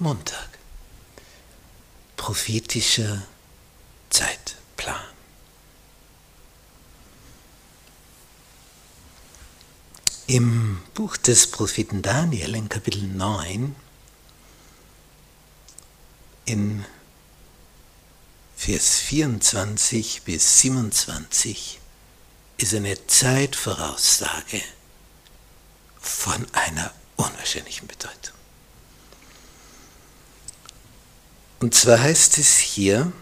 Montag. Prophetischer Zeitplan. Im Buch des Propheten Daniel in Kapitel 9 in Vers 24 bis 27 ist eine Zeitvoraussage von einer unwahrscheinlichen Bedeutung. Und zwar heißt es hier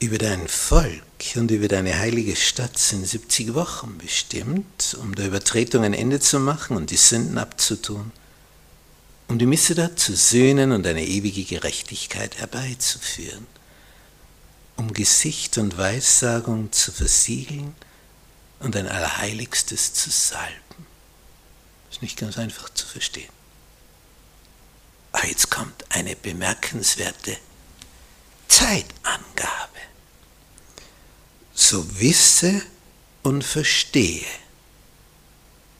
über dein Volk und über deine heilige Stadt sind 70 Wochen bestimmt, um der Übertretung ein Ende zu machen und die Sünden abzutun, um die Missedat zu söhnen und eine ewige Gerechtigkeit herbeizuführen, um Gesicht und Weissagung zu versiegeln und ein Allerheiligstes zu salben. Ist nicht ganz einfach zu verstehen. Aber jetzt kommt eine bemerkenswerte Zeitangabe. So wisse und verstehe.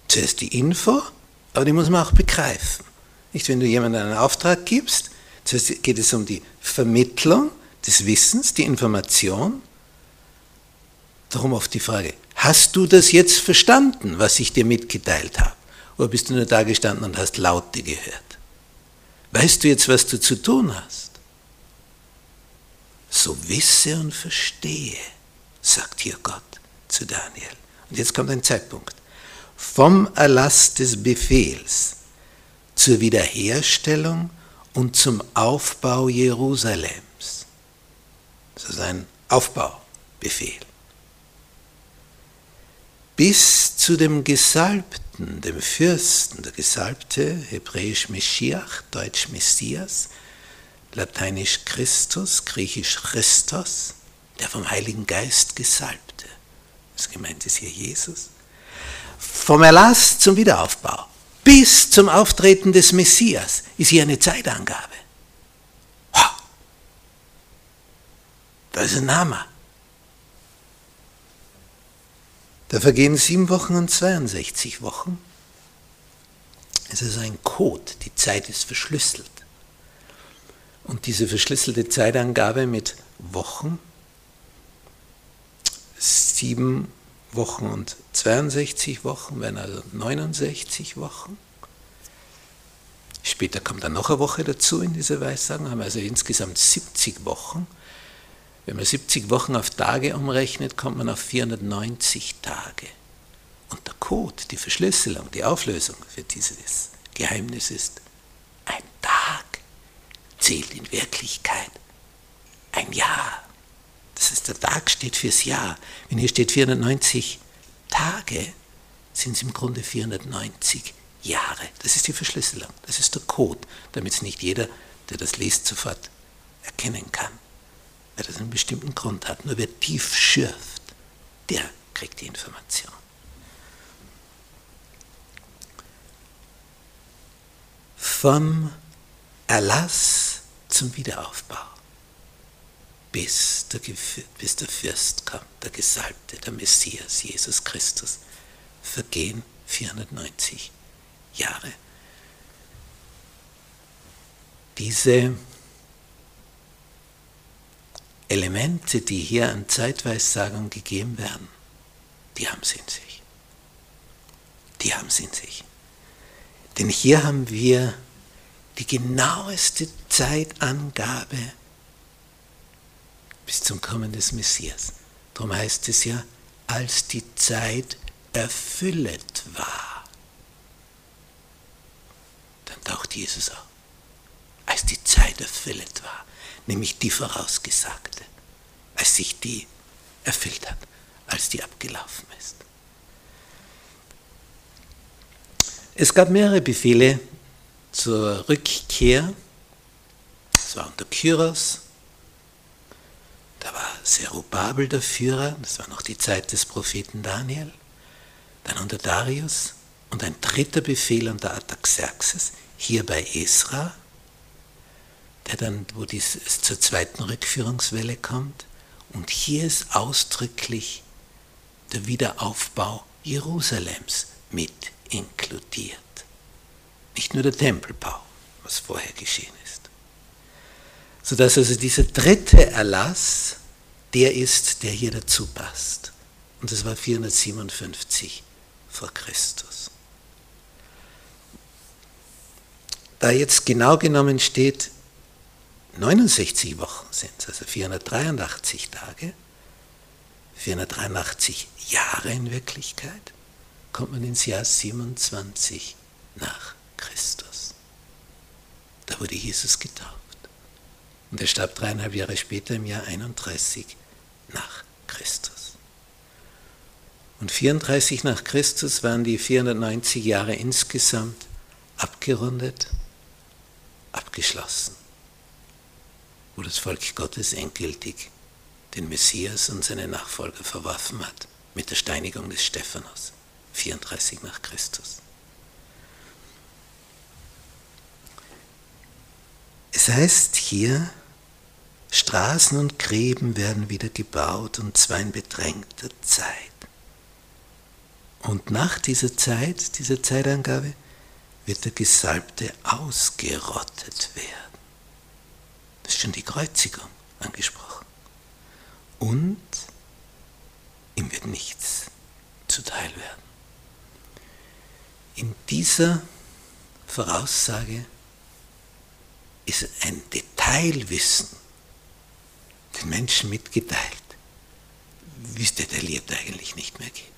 Zuerst die Info, aber die muss man auch begreifen. Nicht, wenn du jemandem einen Auftrag gibst, zuerst geht es um die Vermittlung des Wissens, die Information. Darum oft die Frage, hast du das jetzt verstanden, was ich dir mitgeteilt habe? Oder bist du nur da gestanden und hast Laute gehört? Weißt du jetzt, was du zu tun hast? So wisse und verstehe, sagt hier Gott zu Daniel. Und jetzt kommt ein Zeitpunkt. Vom Erlass des Befehls zur Wiederherstellung und zum Aufbau Jerusalems. Das ist ein Aufbaubefehl. Bis zu dem Gesalbten Propheten, dem Fürsten, der Gesalbte, hebräisch Meschiach, deutsch Messias, lateinisch Christus, griechisch Christos, der vom Heiligen Geist Gesalbte. Das gemeint ist hier Jesus. Vom Erlass zum Wiederaufbau bis zum Auftreten des Messias ist hier eine Zeitangabe. Das ist ein Hammer. Da vergehen sieben Wochen und 62 Wochen. Es ist ein Code, die Zeit ist verschlüsselt. Und diese verschlüsselte Zeitangabe mit Wochen, sieben Wochen und 62 Wochen, werden also 69 Wochen. Später kommt dann noch eine Woche dazu in diese Weissagen, haben also insgesamt 70 Wochen. Wenn man 70 Wochen auf Tage umrechnet, kommt man auf 490 Tage. Und der Code, die Verschlüsselung, die Auflösung für dieses Geheimnis ist, ein Tag zählt in Wirklichkeit ein Jahr. Das heißt, der Tag steht fürs Jahr. Wenn hier steht 490 Tage, sind es im Grunde 490 Jahre. Das ist die Verschlüsselung, das ist der Code, damit es nicht jeder, der das liest, sofort erkennen kann weil das einen bestimmten Grund hat. Nur wer tief schürft, der kriegt die Information. Vom Erlass zum Wiederaufbau, bis der, bis der Fürst kommt, der Gesalbte, der Messias, Jesus Christus, vergehen 490 Jahre. Diese Elemente, die hier an Zeitweissagung gegeben werden, die haben sie in sich. Die haben sie in sich. Denn hier haben wir die genaueste Zeitangabe bis zum Kommen des Messias. Darum heißt es ja, als die Zeit erfüllet war. Dann taucht Jesus auf. Als die Zeit erfüllet war nämlich die vorausgesagte, als sich die erfüllt hat, als die abgelaufen ist. Es gab mehrere Befehle zur Rückkehr. Das war unter Kyros. Da war Zerubabel der Führer, das war noch die Zeit des Propheten Daniel. Dann unter Darius und ein dritter Befehl unter Artaxerxes, hier bei Esra, der dann, wo dies, es zur zweiten Rückführungswelle kommt. Und hier ist ausdrücklich der Wiederaufbau Jerusalems mit inkludiert. nicht nur der Tempelbau, was vorher geschehen ist. Sodass also dieser dritte Erlass der ist, der hier dazu passt. Und das war 457 vor Christus. Da jetzt genau genommen steht, 69 Wochen sind es, also 483 Tage, 483 Jahre in Wirklichkeit, kommt man ins Jahr 27 nach Christus. Da wurde Jesus getauft. Und er starb dreieinhalb Jahre später im Jahr 31 nach Christus. Und 34 nach Christus waren die 490 Jahre insgesamt abgerundet, abgeschlossen, wo das Volk Gottes endgültig den Messias und seine Nachfolger verworfen hat mit der Steinigung des Stephanus, 34 nach Christus. Es heißt hier, Straßen und Gräben werden wieder gebaut und zwar in bedrängter Zeit. Und nach dieser Zeit, dieser Zeitangabe, wird der Gesalbte ausgerottet werden. Schon die Kreuzigung angesprochen. Und ihm wird nichts zuteil werden. In dieser Voraussage ist ein Detailwissen den Menschen mitgeteilt, wie es detailliert eigentlich nicht mehr geht.